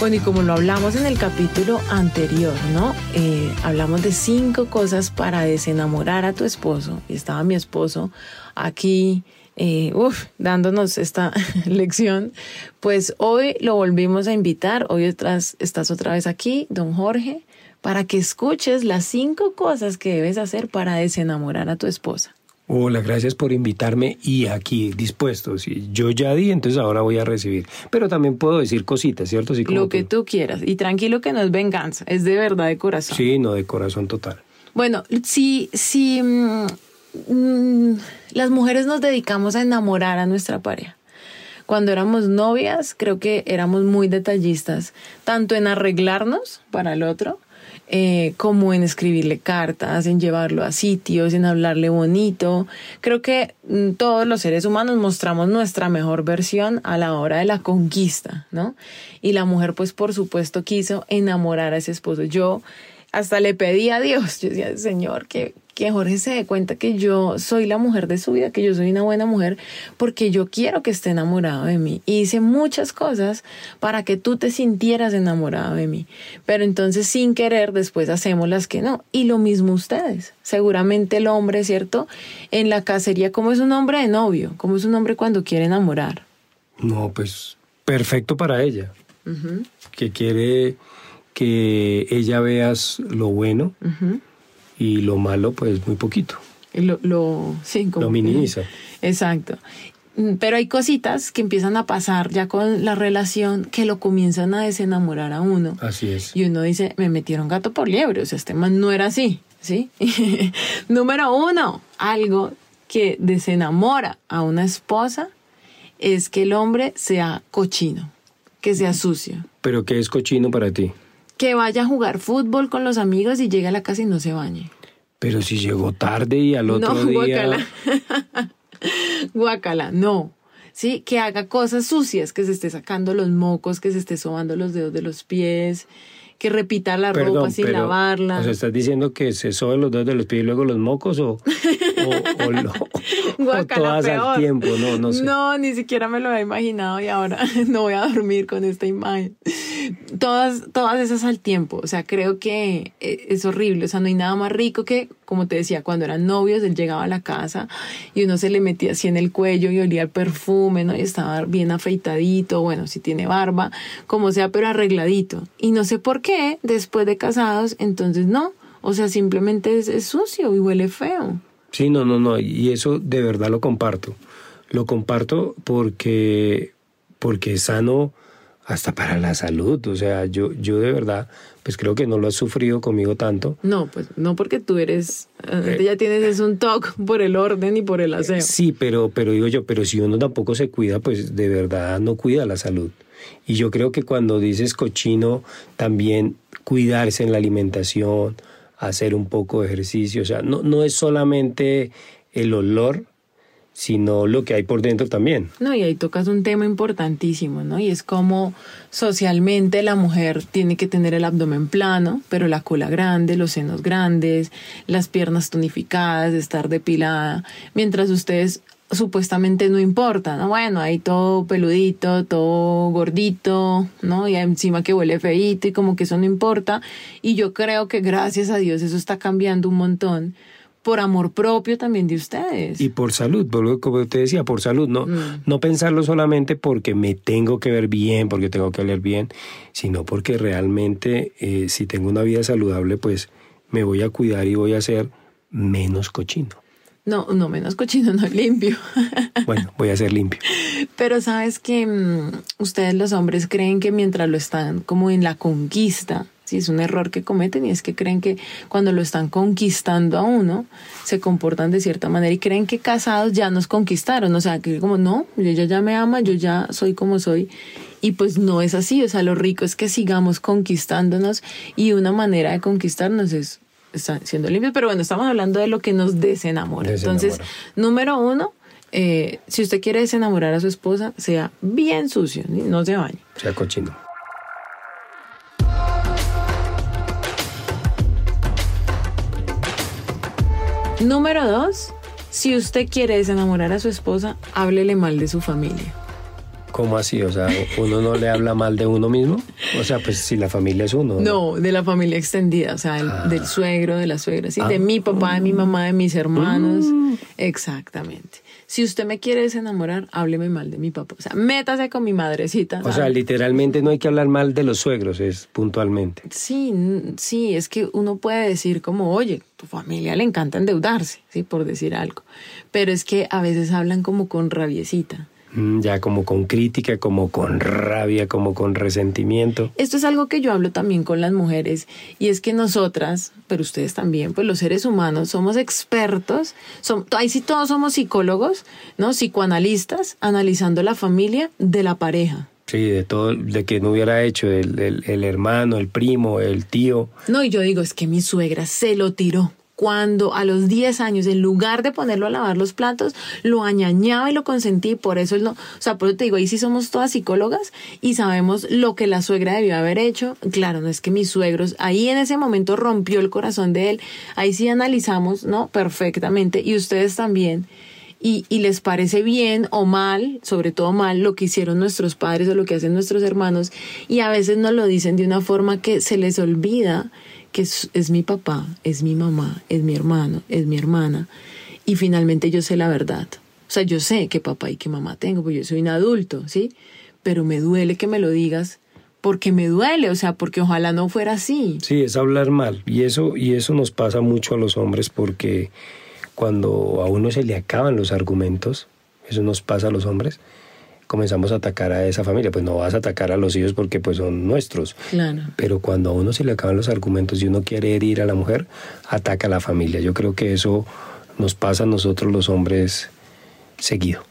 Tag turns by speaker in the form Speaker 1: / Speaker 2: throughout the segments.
Speaker 1: Bueno, y como lo hablamos en el capítulo anterior, ¿no? Eh, hablamos de cinco cosas para desenamorar a tu esposo. Y estaba mi esposo aquí, eh, dándonos esta lección. Pues hoy lo volvimos a invitar. Hoy estás otra vez aquí, don Jorge, para que escuches las cinco cosas que debes hacer para desenamorar a tu esposa.
Speaker 2: Hola, gracias por invitarme y aquí dispuesto. yo ya di, entonces ahora voy a recibir. Pero también puedo decir cositas, ¿cierto?
Speaker 1: Lo que tú. quieras. Y tranquilo que no es venganza, es de verdad de corazón.
Speaker 2: Sí, no, de corazón total.
Speaker 1: Bueno, si, si mm, mm, las mujeres nos dedicamos a enamorar a nuestra pareja. Cuando éramos novias, creo que éramos muy detallistas, tanto en arreglarnos para el otro, eh, como en escribirle cartas, en llevarlo a sitios, en hablarle bonito. Creo que mm, todos los seres humanos mostramos nuestra mejor versión a la hora de la conquista, ¿no? Y la mujer, pues por supuesto, quiso enamorar a ese esposo. Yo hasta le pedí a Dios, yo decía, Señor, que, que Jorge se dé cuenta que yo soy la mujer de su vida, que yo soy una buena mujer, porque yo quiero que esté enamorado de mí. Y hice muchas cosas para que tú te sintieras enamorado de mí. Pero entonces sin querer después hacemos las que no. Y lo mismo ustedes. Seguramente el hombre, ¿cierto? En la cacería, como es un hombre de novio? como es un hombre cuando quiere enamorar?
Speaker 2: No, pues perfecto para ella. Que quiere que ella veas lo bueno y lo malo, pues muy poquito.
Speaker 1: Lo, lo,
Speaker 2: lo minimiza.
Speaker 1: exacto. Mm, pero hay cositas que empiezan a pasar ya con la relación que lo comienzan a desenamorar a uno.
Speaker 2: Así es.
Speaker 1: Y uno dice, me metieron gato por liebre, o sea, este man no era así, ¿sí? Número uno, algo que desenamora a una esposa es que el hombre sea cochino, que sea sucio.
Speaker 2: ¿Pero qué es cochino para ti?
Speaker 1: Que vaya a jugar fútbol con los amigos y llegue a la casa y no se bañe.
Speaker 2: Pero si llegó tarde y al otro
Speaker 1: no,
Speaker 2: día.
Speaker 1: Guacala. guacala, no. Sí, que haga cosas sucias, que se esté sacando los mocos, que se esté sobando los dedos de los pies, que repita la ropa sin lavarla.
Speaker 2: O sea, ¿estás diciendo que se soben los dedos de los pies y luego los mocos o, o, o, todas al tiempo? No, no sé.
Speaker 1: No, ni siquiera me lo había imaginado y ahora no voy a dormir con esta imagen. Todas, todas esas al tiempo. O sea, creo que eh, es horrible. O sea, no hay nada más rico que, como te decía, cuando eran novios, él llegaba a la casa y uno se le metía así en el cuello y olía el perfume, ¿no? Y estaba bien afeitadito, bueno, si tiene barba, como sea, pero arregladito. Y no sé por qué después de casados, entonces no. O sea, simplemente es, sucio y huele feo.
Speaker 2: Sí, no, no, no. Y eso de verdad lo comparto. Lo comparto porque, porque es sano hasta para la salud. O sea, yo, yo de verdad, pues creo que no lo has sufrido conmigo tanto.
Speaker 1: No, pues no porque tú eres, eh, ya tienes es un toque por el orden y por el aseo.
Speaker 2: Sí, pero, pero digo yo, pero si uno tampoco se cuida, pues de verdad no cuida la salud. Y yo creo que cuando dices cochino, también cuidarse en la alimentación, hacer un poco de ejercicio, o sea, no, no es solamente el olor, sino lo que hay por dentro también.
Speaker 1: No, y ahí tocas un tema importantísimo, ¿no? Y es como socialmente la mujer tiene que tener el abdomen plano, pero la cola grande, los senos grandes, las piernas tonificadas, estar depilada, mientras ustedes supuestamente no importa, ¿no? Bueno, ahí todo peludito, todo gordito, ¿no? Y encima que huele feíto y como que eso no importa. Y yo creo que gracias a Dios eso está cambiando un montón por amor propio también de ustedes.
Speaker 2: Y por salud, como te decía, por salud, no, mm. no pensarlo solamente porque me tengo que ver bien, porque tengo que leer bien, sino porque realmente eh, si tengo una vida saludable, pues me voy a cuidar y voy a ser menos cochino.
Speaker 1: No, no menos cochino, no limpio.
Speaker 2: Bueno, voy a ser limpio.
Speaker 1: Pero sabes que mm, ustedes los hombres creen que mientras lo están como en la conquista, Sí, es un error que cometen y es que creen que cuando lo están conquistando a uno, se comportan de cierta manera y creen que casados ya nos conquistaron. O sea, que como, no, ella ya me ama, yo ya soy como soy. Y pues no es así. O sea, lo rico es que sigamos conquistándonos y una manera de conquistarnos es siendo limpios. Pero bueno, estamos hablando de lo que nos desenamora. Entonces, número uno, eh, si usted quiere desenamorar a su esposa, sea bien sucio, no se bañe.
Speaker 2: Sea cochino.
Speaker 1: Número dos, si usted quiere desenamorar a su esposa, háblele mal de su familia.
Speaker 2: ¿Cómo así? O sea, ¿uno no le habla mal de uno mismo? O sea, pues si la familia es uno.
Speaker 1: No, de la familia extendida, o sea, ah. del suegro, de la suegra, sí, de mi papá, de mi mamá, de mis hermanos. Mm. Exactamente si usted me quiere desenamorar, hábleme mal de mi papá. O sea, métase con mi madrecita.
Speaker 2: O sea, literalmente no hay que hablar mal de los suegros, es puntualmente.
Speaker 1: Sí, sí, es que uno puede decir como, oye, tu familia le encanta endeudarse, ¿sí? Por decir algo. Pero es que a veces hablan como con rabiecita.
Speaker 2: Mm, ya como con crítica, como con rabia, como con resentimiento.
Speaker 1: Esto es algo que yo hablo también con las mujeres y es que nosotras, pero ustedes también, pues los seres humanos somos expertos, son, ahí sí todos somos psicólogos, ¿no? Psicoanalistas, analizando la familia de la pareja.
Speaker 2: Sí, de todo, de que no hubiera hecho el, el hermano, el primo, el tío.
Speaker 1: No, y yo digo, es que mi suegra se lo tiró cuando a los 10 años, en lugar de ponerlo a lavar los platos, lo añañaba y lo consentí. Por eso es lo, o sea, por eso te digo, ahí sí somos todas psicólogas y sabemos lo que la suegra debió haber hecho. Claro, no es que mis suegros, ahí en ese momento rompió el corazón de él. Ahí sí analizamos, ¿no? Perfectamente. Y ustedes también. Y, y, les parece bien o mal, sobre todo mal, lo que hicieron nuestros padres o lo que hacen nuestros hermanos, y a veces nos lo dicen de una forma que se les olvida que es, mi papá, es mi mamá, es mi hermano, es mi hermana, y finalmente yo sé la verdad. O sea, yo sé qué papá y qué mamá tengo, porque yo soy un adulto, ¿sí? Pero me duele que me lo digas porque me duele, o sea, porque ojalá no fuera así.
Speaker 2: Sí, es hablar mal. Y eso, y eso nos pasa mucho a los hombres porque cuando a uno se le acaban los argumentos, eso nos pasa a los hombres, comenzamos a atacar a esa familia. Pues no vas a atacar a los hijos porque pues son nuestros.
Speaker 1: Claro.
Speaker 2: Pero cuando a uno se le acaban los argumentos y uno quiere herir a la mujer, ataca a la familia. Yo creo que eso nos pasa a nosotros los hombres seguido.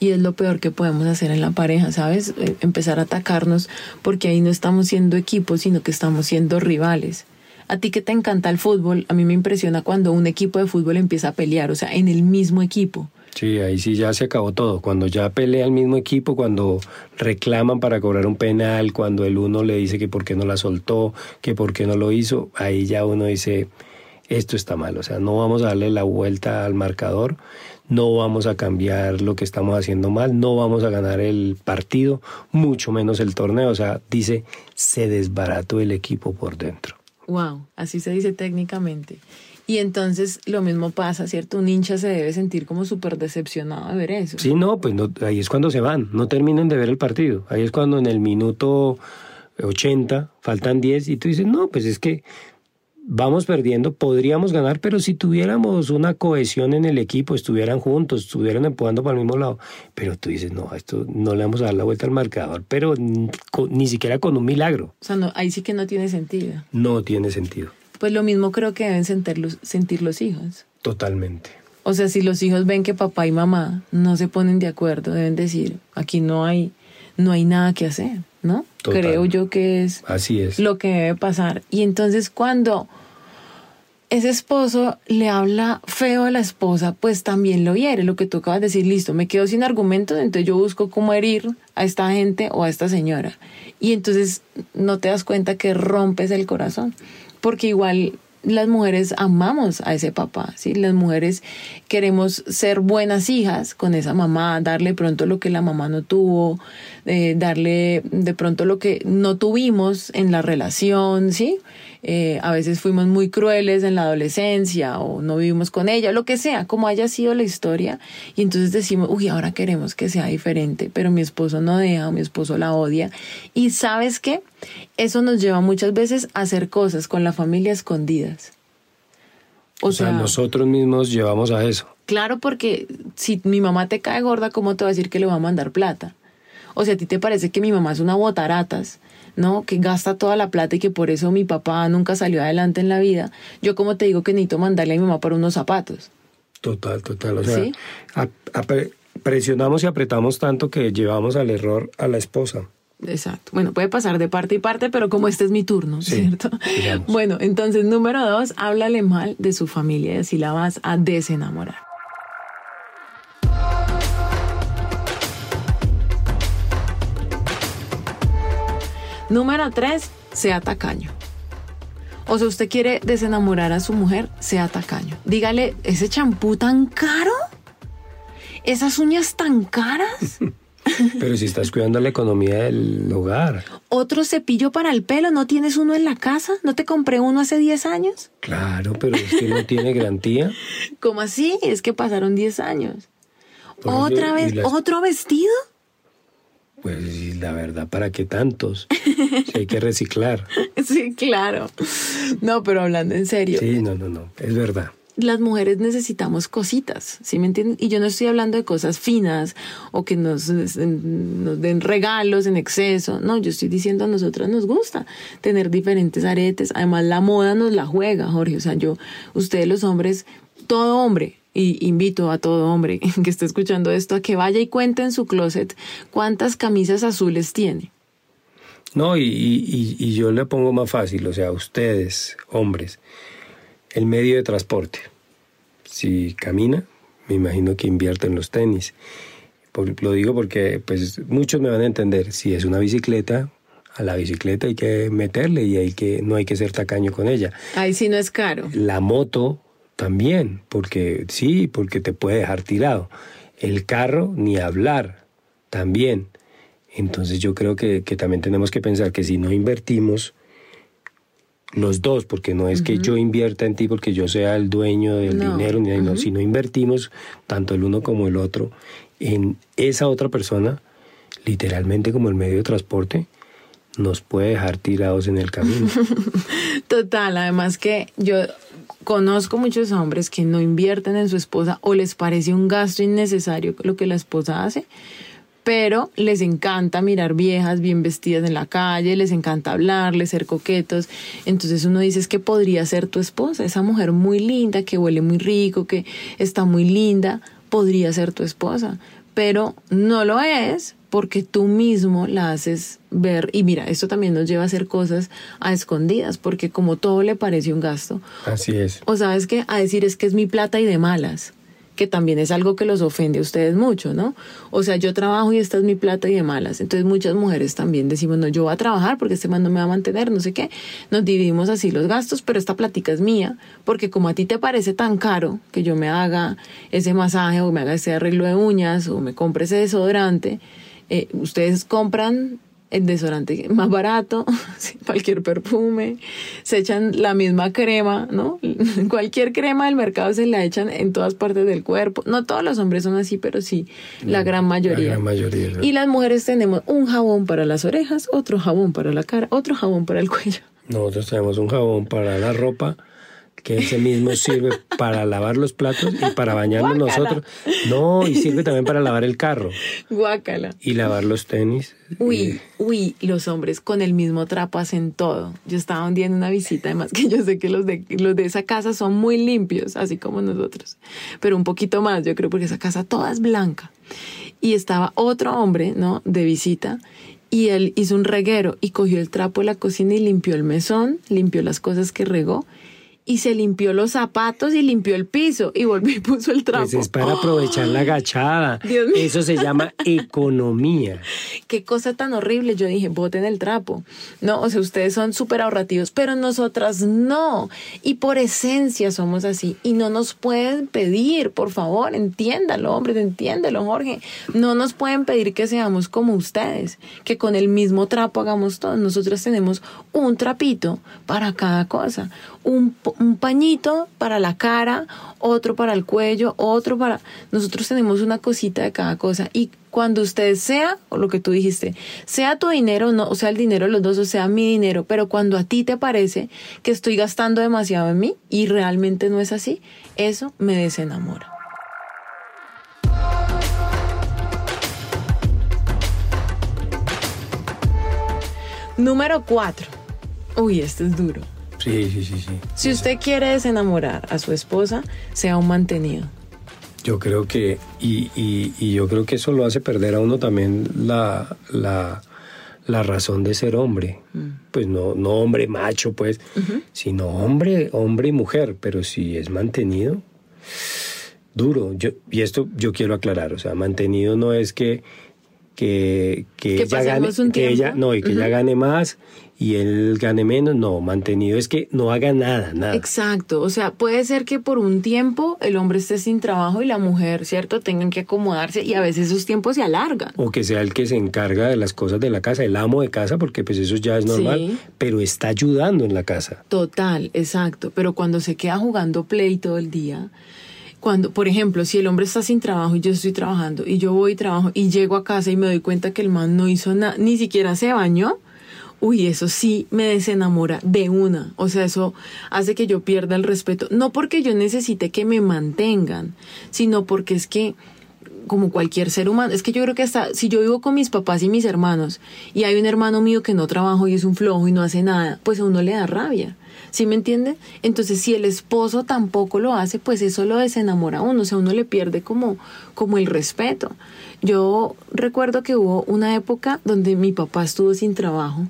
Speaker 1: Y es lo peor que podemos hacer en la pareja, ¿sabes? Eh, empezar a atacarnos porque ahí no estamos siendo equipos, sino que estamos siendo rivales. A ti que te encanta el fútbol, a mí me impresiona cuando un equipo de fútbol empieza a pelear, o sea, en el mismo equipo.
Speaker 2: Sí, ahí sí ya se acabó todo. Cuando ya pelea el mismo equipo, cuando reclaman para cobrar un penal, cuando el uno le dice que por qué no la soltó, que por qué no lo hizo, ahí ya uno dice, esto está mal. O sea, no vamos a darle la vuelta al marcador, no vamos a cambiar lo que estamos haciendo mal, no vamos a ganar el partido, mucho menos el torneo. O sea, dice, se desbarató el equipo por dentro.
Speaker 1: Wow, así se dice técnicamente. Y entonces lo mismo pasa, ¿cierto? Un hincha se debe sentir como súper decepcionado de ver eso.
Speaker 2: Sí, no, pues ahí es cuando se van, no terminan de ver el partido. Ahí es cuando en el minuto 80 faltan 10 y tú dices, no, pues es que vamos perdiendo, podríamos ganar, pero si tuviéramos una cohesión en el equipo, estuvieran juntos, estuvieran empujando para el mismo lado. Pero tú dices, no, esto no le vamos a dar la vuelta al marcador, pero ni, siquiera con un milagro.
Speaker 1: O sea, no, ahí sí que no tiene sentido.
Speaker 2: No tiene sentido.
Speaker 1: Pues lo mismo creo que deben sentir los, sentir los hijos.
Speaker 2: Totalmente.
Speaker 1: O sea, si los hijos ven que papá y mamá no se ponen de acuerdo, deben decir, aquí no hay, no hay nada que hacer, ¿no? Creo yo que es,
Speaker 2: Así es
Speaker 1: lo que debe pasar. Y entonces cuando ese esposo le habla feo a la esposa, pues también lo hiere, lo que tú acabas de decir, listo, me quedo sin argumentos, entonces yo busco cómo herir a esta gente o a esta señora. Y entonces no te das cuenta que rompes el corazón porque igual las mujeres amamos a ese papá, ¿sí? Las mujeres queremos ser buenas hijas con esa mamá, darle pronto lo que la mamá no tuvo, eh, darle de pronto lo que no tuvimos en la relación, ¿sí? Eh, a veces fuimos muy crueles en la adolescencia o no vivimos con ella, lo que sea, como haya sido la historia. Y entonces decimos, uy, ahora queremos que sea diferente, pero mi esposo no deja, mi esposo la odia. Y sabes qué? Eso nos lleva muchas veces a hacer cosas con la familia escondidas.
Speaker 2: O, sea, nosotros mismos llevamos a eso.
Speaker 1: Claro, porque si mi mamá te cae gorda, ¿cómo te va a decir que le va a mandar plata? O sea, a ti te parece que mi mamá es una botaratas, ¿no? Que gasta toda la plata y que por eso mi papá nunca salió adelante en la vida. Yo como te digo que necesito mandarle a mi mamá para unos zapatos.
Speaker 2: Total, total. O sea, presionamos y apretamos tanto que llevamos al error a la esposa.
Speaker 1: Exacto. Bueno, puede pasar de parte y parte, pero como este es mi turno, ¿cierto? Bueno, entonces, número dos, háblale mal de su familia y así la vas a desenamorar. Número tres, sea tacaño. O sea, usted quiere desenamorar a su mujer, sea tacaño. Dígale, ¿ese champú tan caro? ¿Esas uñas tan caras?
Speaker 2: Pero si estás cuidando la economía del hogar.
Speaker 1: ¿Otro cepillo para el pelo? ¿No tienes uno en la casa? ¿No te compré uno hace 10 años?
Speaker 2: Claro, pero es que no tiene garantía.
Speaker 1: ¿Cómo así? Es que pasaron 10 años. ¿Otra vez? ¿Otro vestido?
Speaker 2: Pues la verdad, ¿para qué tantos? Si hay que reciclar.
Speaker 1: sí, claro. No, pero hablando en serio.
Speaker 2: Sí, no, no, no, es verdad.
Speaker 1: Las mujeres necesitamos cositas, ¿sí me entienden? Y yo no estoy hablando de cosas finas o que nos, nos den regalos en exceso. No, yo estoy diciendo a nosotras nos gusta tener diferentes aretes. Además, la moda nos la juega, Jorge. O sea, yo, ustedes los hombres, todo hombre, y invito a todo hombre que esté escuchando esto a que vaya y cuente en su closet cuántas camisas azules tiene.
Speaker 2: No, y, y, yo le pongo más fácil, o sea, ustedes, hombres, el medio de transporte. Si camina, me imagino que invierte en los tenis. lo digo porque pues muchos me van a entender, si es una bicicleta, a la bicicleta hay que meterle y hay que no hay que ser tacaño con ella.
Speaker 1: Ahí sí no es caro.
Speaker 2: La moto también, porque sí, porque te puede dejar tirado. El carro, ni hablar, también. Entonces yo creo que, también tenemos que pensar que si no invertimos los dos, porque no es que yo invierta en ti porque yo sea el dueño del dinero, ni, no, si no invertimos tanto el uno como el otro en esa otra persona, literalmente como el medio de transporte, nos puede dejar tirados en el camino.
Speaker 1: Total, además que yo conozco muchos hombres que no invierten en su esposa o les parece un gasto innecesario lo que la esposa hace, pero les encanta mirar viejas bien vestidas en la calle, les encanta hablarles, ser coquetos. Entonces uno dice es que podría ser tu esposa, esa mujer muy linda, que huele muy rico, que está muy linda, podría ser tu esposa, pero no lo es porque tú mismo la haces ver, y mira, esto también nos lleva a hacer cosas a escondidas, porque como todo le parece un gasto.
Speaker 2: Así es.
Speaker 1: O sabes que a decir es que es mi plata y de malas que también es algo que los ofende a ustedes mucho, ¿no? O sea, yo trabajo y esta es mi plata y de malas. Entonces muchas mujeres también decimos, no, yo voy a trabajar porque este man no me va a mantener, no sé qué. Nos dividimos así los gastos, pero esta plática es mía, porque como a ti te parece tan caro que yo me haga ese masaje o me haga ese arreglo de uñas o me compre ese desodorante, eh, ustedes compran el desodorante más barato, cualquier perfume, se echan la misma crema, ¿no? Cualquier crema del mercado se la echan en todas partes del cuerpo. No todos los hombres son así, pero sí, la gran mayoría.
Speaker 2: La gran mayoría.
Speaker 1: Y las mujeres tenemos un jabón para las orejas, otro jabón para la cara, otro jabón para el cuello.
Speaker 2: Nosotros tenemos un jabón para la ropa que ese mismo sirve para lavar los platos y para bañarnos nosotros. No, y sirve también para lavar el carro.
Speaker 1: Guácala.
Speaker 2: Y lavar los tenis.
Speaker 1: Uy, uy, los hombres con el mismo trapo hacen todo. Yo estaba un día en una visita, además que yo sé que los de, los de esa casa son muy limpios, así como nosotros. Pero un poquito más, yo creo, porque esa casa toda es blanca. Y estaba otro hombre, ¿no? De visita y él hizo un reguero y cogió el trapo de la cocina y limpió el mesón, limpió las cosas que regó y se limpió los zapatos y limpió el piso y volvió y puso el trapo.
Speaker 2: Pues es para aprovechar la agachada. Eso se llama economía.
Speaker 1: Qué cosa tan horrible. Yo dije, boten el trapo. No, o sea, ustedes son súper ahorrativos, pero nosotras no. Y por esencia somos así. Y no nos pueden pedir, por favor, entiéndalo, hombre, entiéndelo, Jorge. No nos pueden pedir que seamos como ustedes, que con el mismo trapo hagamos todo. Nosotros tenemos un trapito para cada cosa. Un, un pañito para la cara, otro para el cuello, otro para... Nosotros tenemos una cosita de cada cosa y cuando usted sea, o lo que tú dijiste, sea tu dinero, no, o sea el dinero de los dos, o sea mi dinero, pero cuando a ti te parece que estoy gastando demasiado en mí y realmente no es así, eso me desenamora. Número cuatro. Uy, este es duro.
Speaker 2: Sí, sí, sí, sí.
Speaker 1: Si usted quiere desenamorar a su esposa, sea un mantenido.
Speaker 2: Yo creo que, y, y, y yo creo que eso lo hace perder a uno también la, la, la razón de ser hombre. Pues no, no hombre macho, pues, sino hombre, hombre y mujer. Pero si es mantenido, duro. Yo, y esto yo quiero aclarar, o sea, mantenido no es que que, que, ella gane,
Speaker 1: un
Speaker 2: que ella, no, y que ella gane más y él gane menos, no, mantenido es que no haga nada, nada.
Speaker 1: Exacto, o sea, puede ser que por un tiempo el hombre esté sin trabajo y la mujer, ¿cierto?, tengan que acomodarse y a veces esos tiempos se alargan.
Speaker 2: O que sea el que se encarga de las cosas de la casa, el amo de casa, porque pues eso ya es normal,
Speaker 1: Sí.
Speaker 2: pero está ayudando en la casa.
Speaker 1: Total, exacto, pero cuando se queda jugando play todo el día, cuando, por ejemplo, si el hombre está sin trabajo y yo estoy trabajando y yo voy y trabajo y llego a casa y me doy cuenta que el man no hizo nada, ni siquiera se bañó, uy, eso sí me desenamora de una. O sea, eso hace que yo pierda el respeto. No porque yo necesite que me mantengan, sino porque es que como cualquier ser humano. Es que yo creo que hasta si yo vivo con mis papás y mis hermanos y hay un hermano mío que no trabaja y es un flojo y no hace nada, pues a uno le da rabia. ¿Sí me entiende? Entonces, si el esposo tampoco lo hace, pues eso lo desenamora a uno, o sea, uno le pierde como, como el respeto. Yo recuerdo que hubo una época donde mi papá estuvo sin trabajo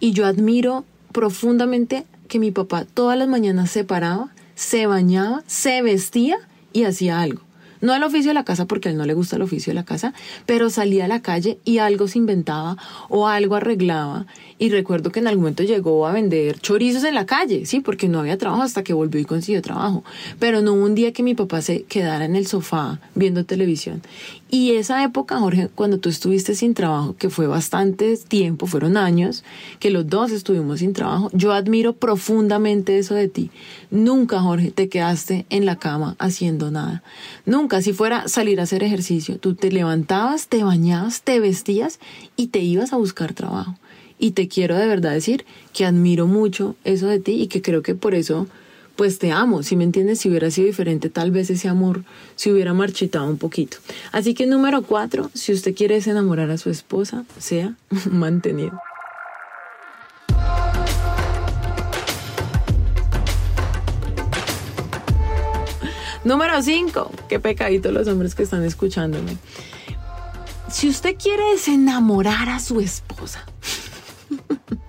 Speaker 1: y yo admiro profundamente que mi papá todas las mañanas se paraba, se bañaba, se vestía y hacía algo. No el oficio de la casa porque a él no le gusta el oficio de la casa, pero salía a la calle y algo se inventaba o algo arreglaba. Y recuerdo que en algún momento llegó a vender chorizos en la calle, sí, porque no había trabajo hasta que volvió y consiguió trabajo. Pero no hubo un día que mi papá se quedara en el sofá viendo televisión. Y esa época, Jorge, cuando tú estuviste sin trabajo, que fue bastante tiempo, fueron años, que los dos estuvimos sin trabajo, yo admiro profundamente eso de ti. Nunca, Jorge, te quedaste en la cama haciendo nada. Nunca, si fuera salir a hacer ejercicio, tú te levantabas, te bañabas, te vestías y te ibas a buscar trabajo. Y te quiero de verdad decir que admiro mucho eso de ti y que creo que por eso pues te amo, si me entiendes, si hubiera sido diferente, tal vez ese amor se hubiera marchitado un poquito. Así que número cuatro, si usted quiere enamorar a su esposa, sea mantenido. Número cinco, qué pecadito los hombres que están escuchándome. Si usted quiere desenamorar a su esposa,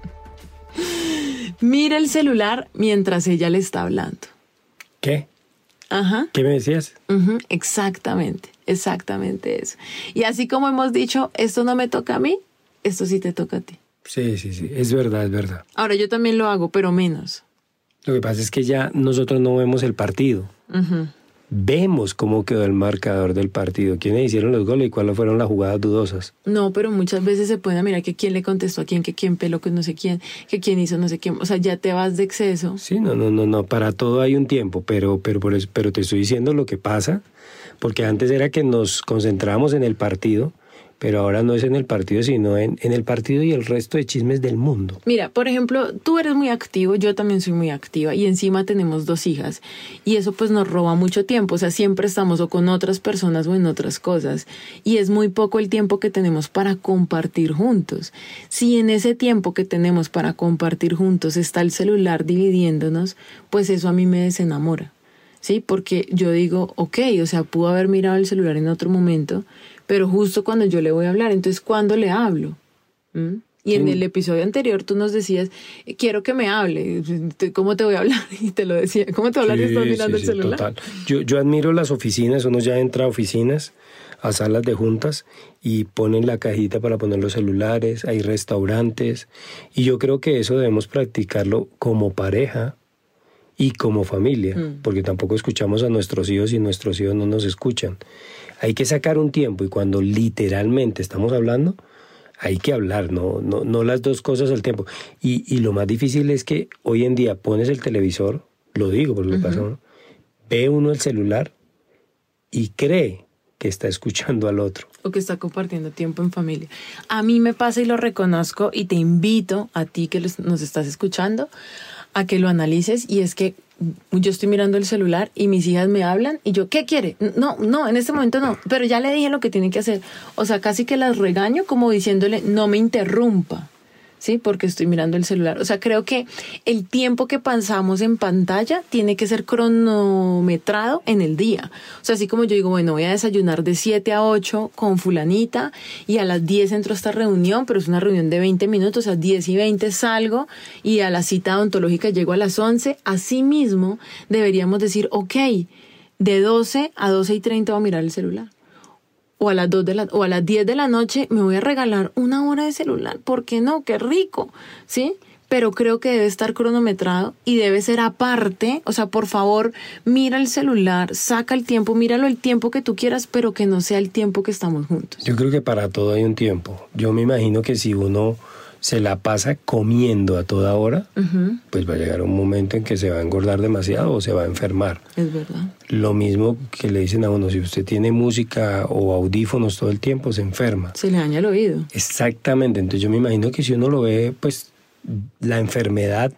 Speaker 1: mire el celular mientras ella le está hablando.
Speaker 2: ¿Qué?
Speaker 1: Ajá.
Speaker 2: ¿Qué me decías?
Speaker 1: Exactamente, exactamente eso. Y así como hemos dicho, esto no me toca a mí, esto sí te toca a ti.
Speaker 2: Sí, sí, sí, es verdad, es verdad.
Speaker 1: Ahora yo también lo hago, pero menos.
Speaker 2: Lo que pasa es que ya nosotros no vemos el partido.
Speaker 1: Ujú.
Speaker 2: Vemos cómo quedó el marcador del partido, quiénes hicieron los goles y cuáles fueron las jugadas dudosas.
Speaker 1: No, pero muchas veces se puede mirar que quién le contestó a quién, que quién peló que no sé quién, que quién hizo no sé quién. O sea, ya te vas de exceso.
Speaker 2: Sí, no, no, no, no, para todo hay un tiempo, pero, pero, por eso- pero te estoy diciendo lo que pasa, porque antes era que nos concentrábamos en el partido, pero ahora no es en el partido, sino en, en el partido y el resto de chismes del mundo.
Speaker 1: Mira, por ejemplo, tú eres muy activo, yo también soy muy activa y encima tenemos dos hijas y eso pues nos roba mucho tiempo, o sea, siempre estamos o con otras personas o en otras cosas y es muy poco el tiempo que tenemos para compartir juntos. Si en ese tiempo que tenemos para compartir juntos está el celular dividiéndonos, pues eso a mí me desenamora. ¿sí? Porque yo digo, ok, o sea, pudo haber mirado el celular en otro momento, pero justo cuando yo le voy a hablar, entonces, ¿cuándo le hablo? ¿Mm? Y en el episodio anterior tú nos decías, quiero que me hable, ¿cómo te voy a hablar? Y te lo decía, ¿cómo te voy a hablar si estás
Speaker 2: Sí,
Speaker 1: mirando
Speaker 2: sí,
Speaker 1: el
Speaker 2: sí,
Speaker 1: celular?
Speaker 2: total. Yo, yo admiro las oficinas, uno ya entra a oficinas, a salas de juntas y ponen la cajita para poner los celulares, hay restaurantes y yo creo que eso debemos practicarlo como pareja y como familia,
Speaker 1: Mm.
Speaker 2: porque tampoco escuchamos a nuestros hijos y nuestros hijos no nos escuchan. Hay que sacar un tiempo y cuando literalmente estamos hablando, hay que hablar, no, no, no las dos cosas al tiempo. Y, y lo más difícil es que hoy en día pones el televisor, lo digo porque me pasa a uno, ve uno el celular y cree que está escuchando al otro.
Speaker 1: o que está compartiendo tiempo en familia. A mí me pasa y lo reconozco y te invito a ti que los- nos estás escuchando a que lo analices y es que yo estoy mirando el celular y mis hijas me hablan y yo, ¿qué quiere? No, no, en este momento no, pero ya le dije lo que tiene que hacer. O sea, casi que las regaño como diciéndole, no me interrumpa. ¿Sí? Porque estoy mirando el celular. O sea, creo que el tiempo que pasamos en pantalla tiene que ser cronometrado en el día. O sea, así como yo digo, bueno, voy a desayunar de 7 a 8 con fulanita y a las 10 entro a esta reunión, pero es una reunión de 20 minutos, a 10 y 20 salgo y a la cita odontológica llego a las 11. Asimismo, deberíamos decir, ok, de 12 a 12 y 30 voy a mirar el celular o a las dos de la, o a las 10 de la noche me voy a regalar una hora de celular. ¿Por qué no? Qué rico, ¿sí? Pero creo que debe estar cronometrado y debe ser aparte. O sea, por favor, mira el celular, saca el tiempo, míralo el tiempo que tú quieras, pero que no sea el tiempo que estamos juntos.
Speaker 2: Yo creo que para todo hay un tiempo. Yo me imagino que si uno se la pasa comiendo a toda hora, pues va a llegar un momento en que se va a engordar demasiado o se va a enfermar.
Speaker 1: Es verdad.
Speaker 2: Lo mismo que le dicen a uno, si usted tiene música o audífonos todo el tiempo, se enferma.
Speaker 1: Se le daña el oído.
Speaker 2: Exactamente, entonces yo me imagino que si uno lo ve, pues la enfermedad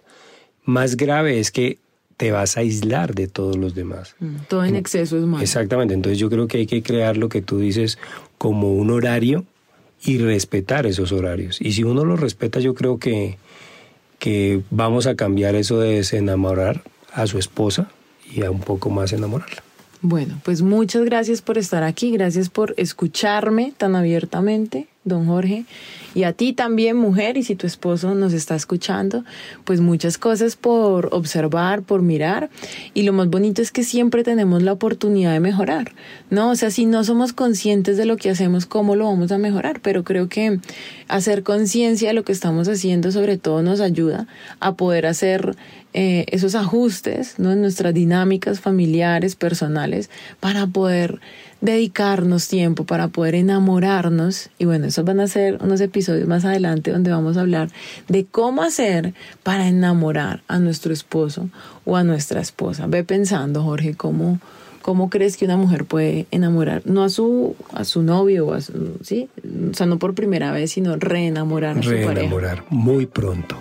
Speaker 2: más grave es que te vas a aislar de todos los demás.
Speaker 1: Mm, todo en exceso es malo.
Speaker 2: Exactamente, entonces yo creo que hay que crear lo que tú dices como un horario y respetar esos horarios. Y si uno los respeta, yo creo que, que vamos a cambiar eso de desenamorar a su esposa y a un poco más enamorarla.
Speaker 1: Bueno, pues muchas gracias por estar aquí, gracias por escucharme tan abiertamente don Jorge. Y a ti también, mujer, y si tu esposo nos está escuchando, pues muchas cosas por observar, por mirar. Y lo más bonito es que siempre tenemos la oportunidad de mejorar, ¿no? O sea, si no somos conscientes de lo que hacemos, ¿cómo lo vamos a mejorar? Pero creo que hacer conciencia de lo que estamos haciendo, sobre todo, nos ayuda a poder hacer eh, esos ajustes, ¿no? En nuestras dinámicas familiares, personales, para poder dedicarnos tiempo para poder enamorarnos. Y bueno, esos van a ser unos episodios más adelante donde vamos a hablar de cómo hacer para enamorar a nuestro esposo o a nuestra esposa. Ve pensando, Jorge, cómo, cómo crees que una mujer puede enamorar, no a su, a su novio o a su, sí, o sea, no por primera vez, sino reenamorar a su pareja.
Speaker 2: Reenamorar muy pronto.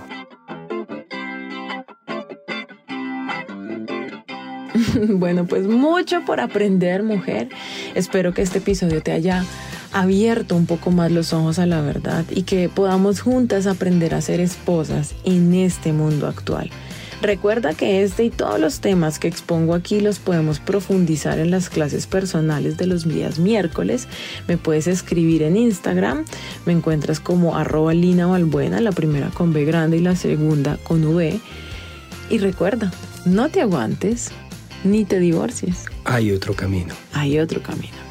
Speaker 1: bueno, pues mucho por aprender, mujer. Espero que este episodio te haya abierto un poco más los ojos a la verdad y que podamos juntas aprender a ser esposas en este mundo actual. Recuerda que este y todos los temas que expongo aquí los podemos profundizar en las clases personales de los días miércoles. Me puedes escribir en Instagram, me encuentras como arroba Lina Valbuena, la primera con B grande y la segunda con V. Y recuerda, no te aguantes, ni te divorcies.
Speaker 2: Hay otro camino.
Speaker 1: Hay otro camino.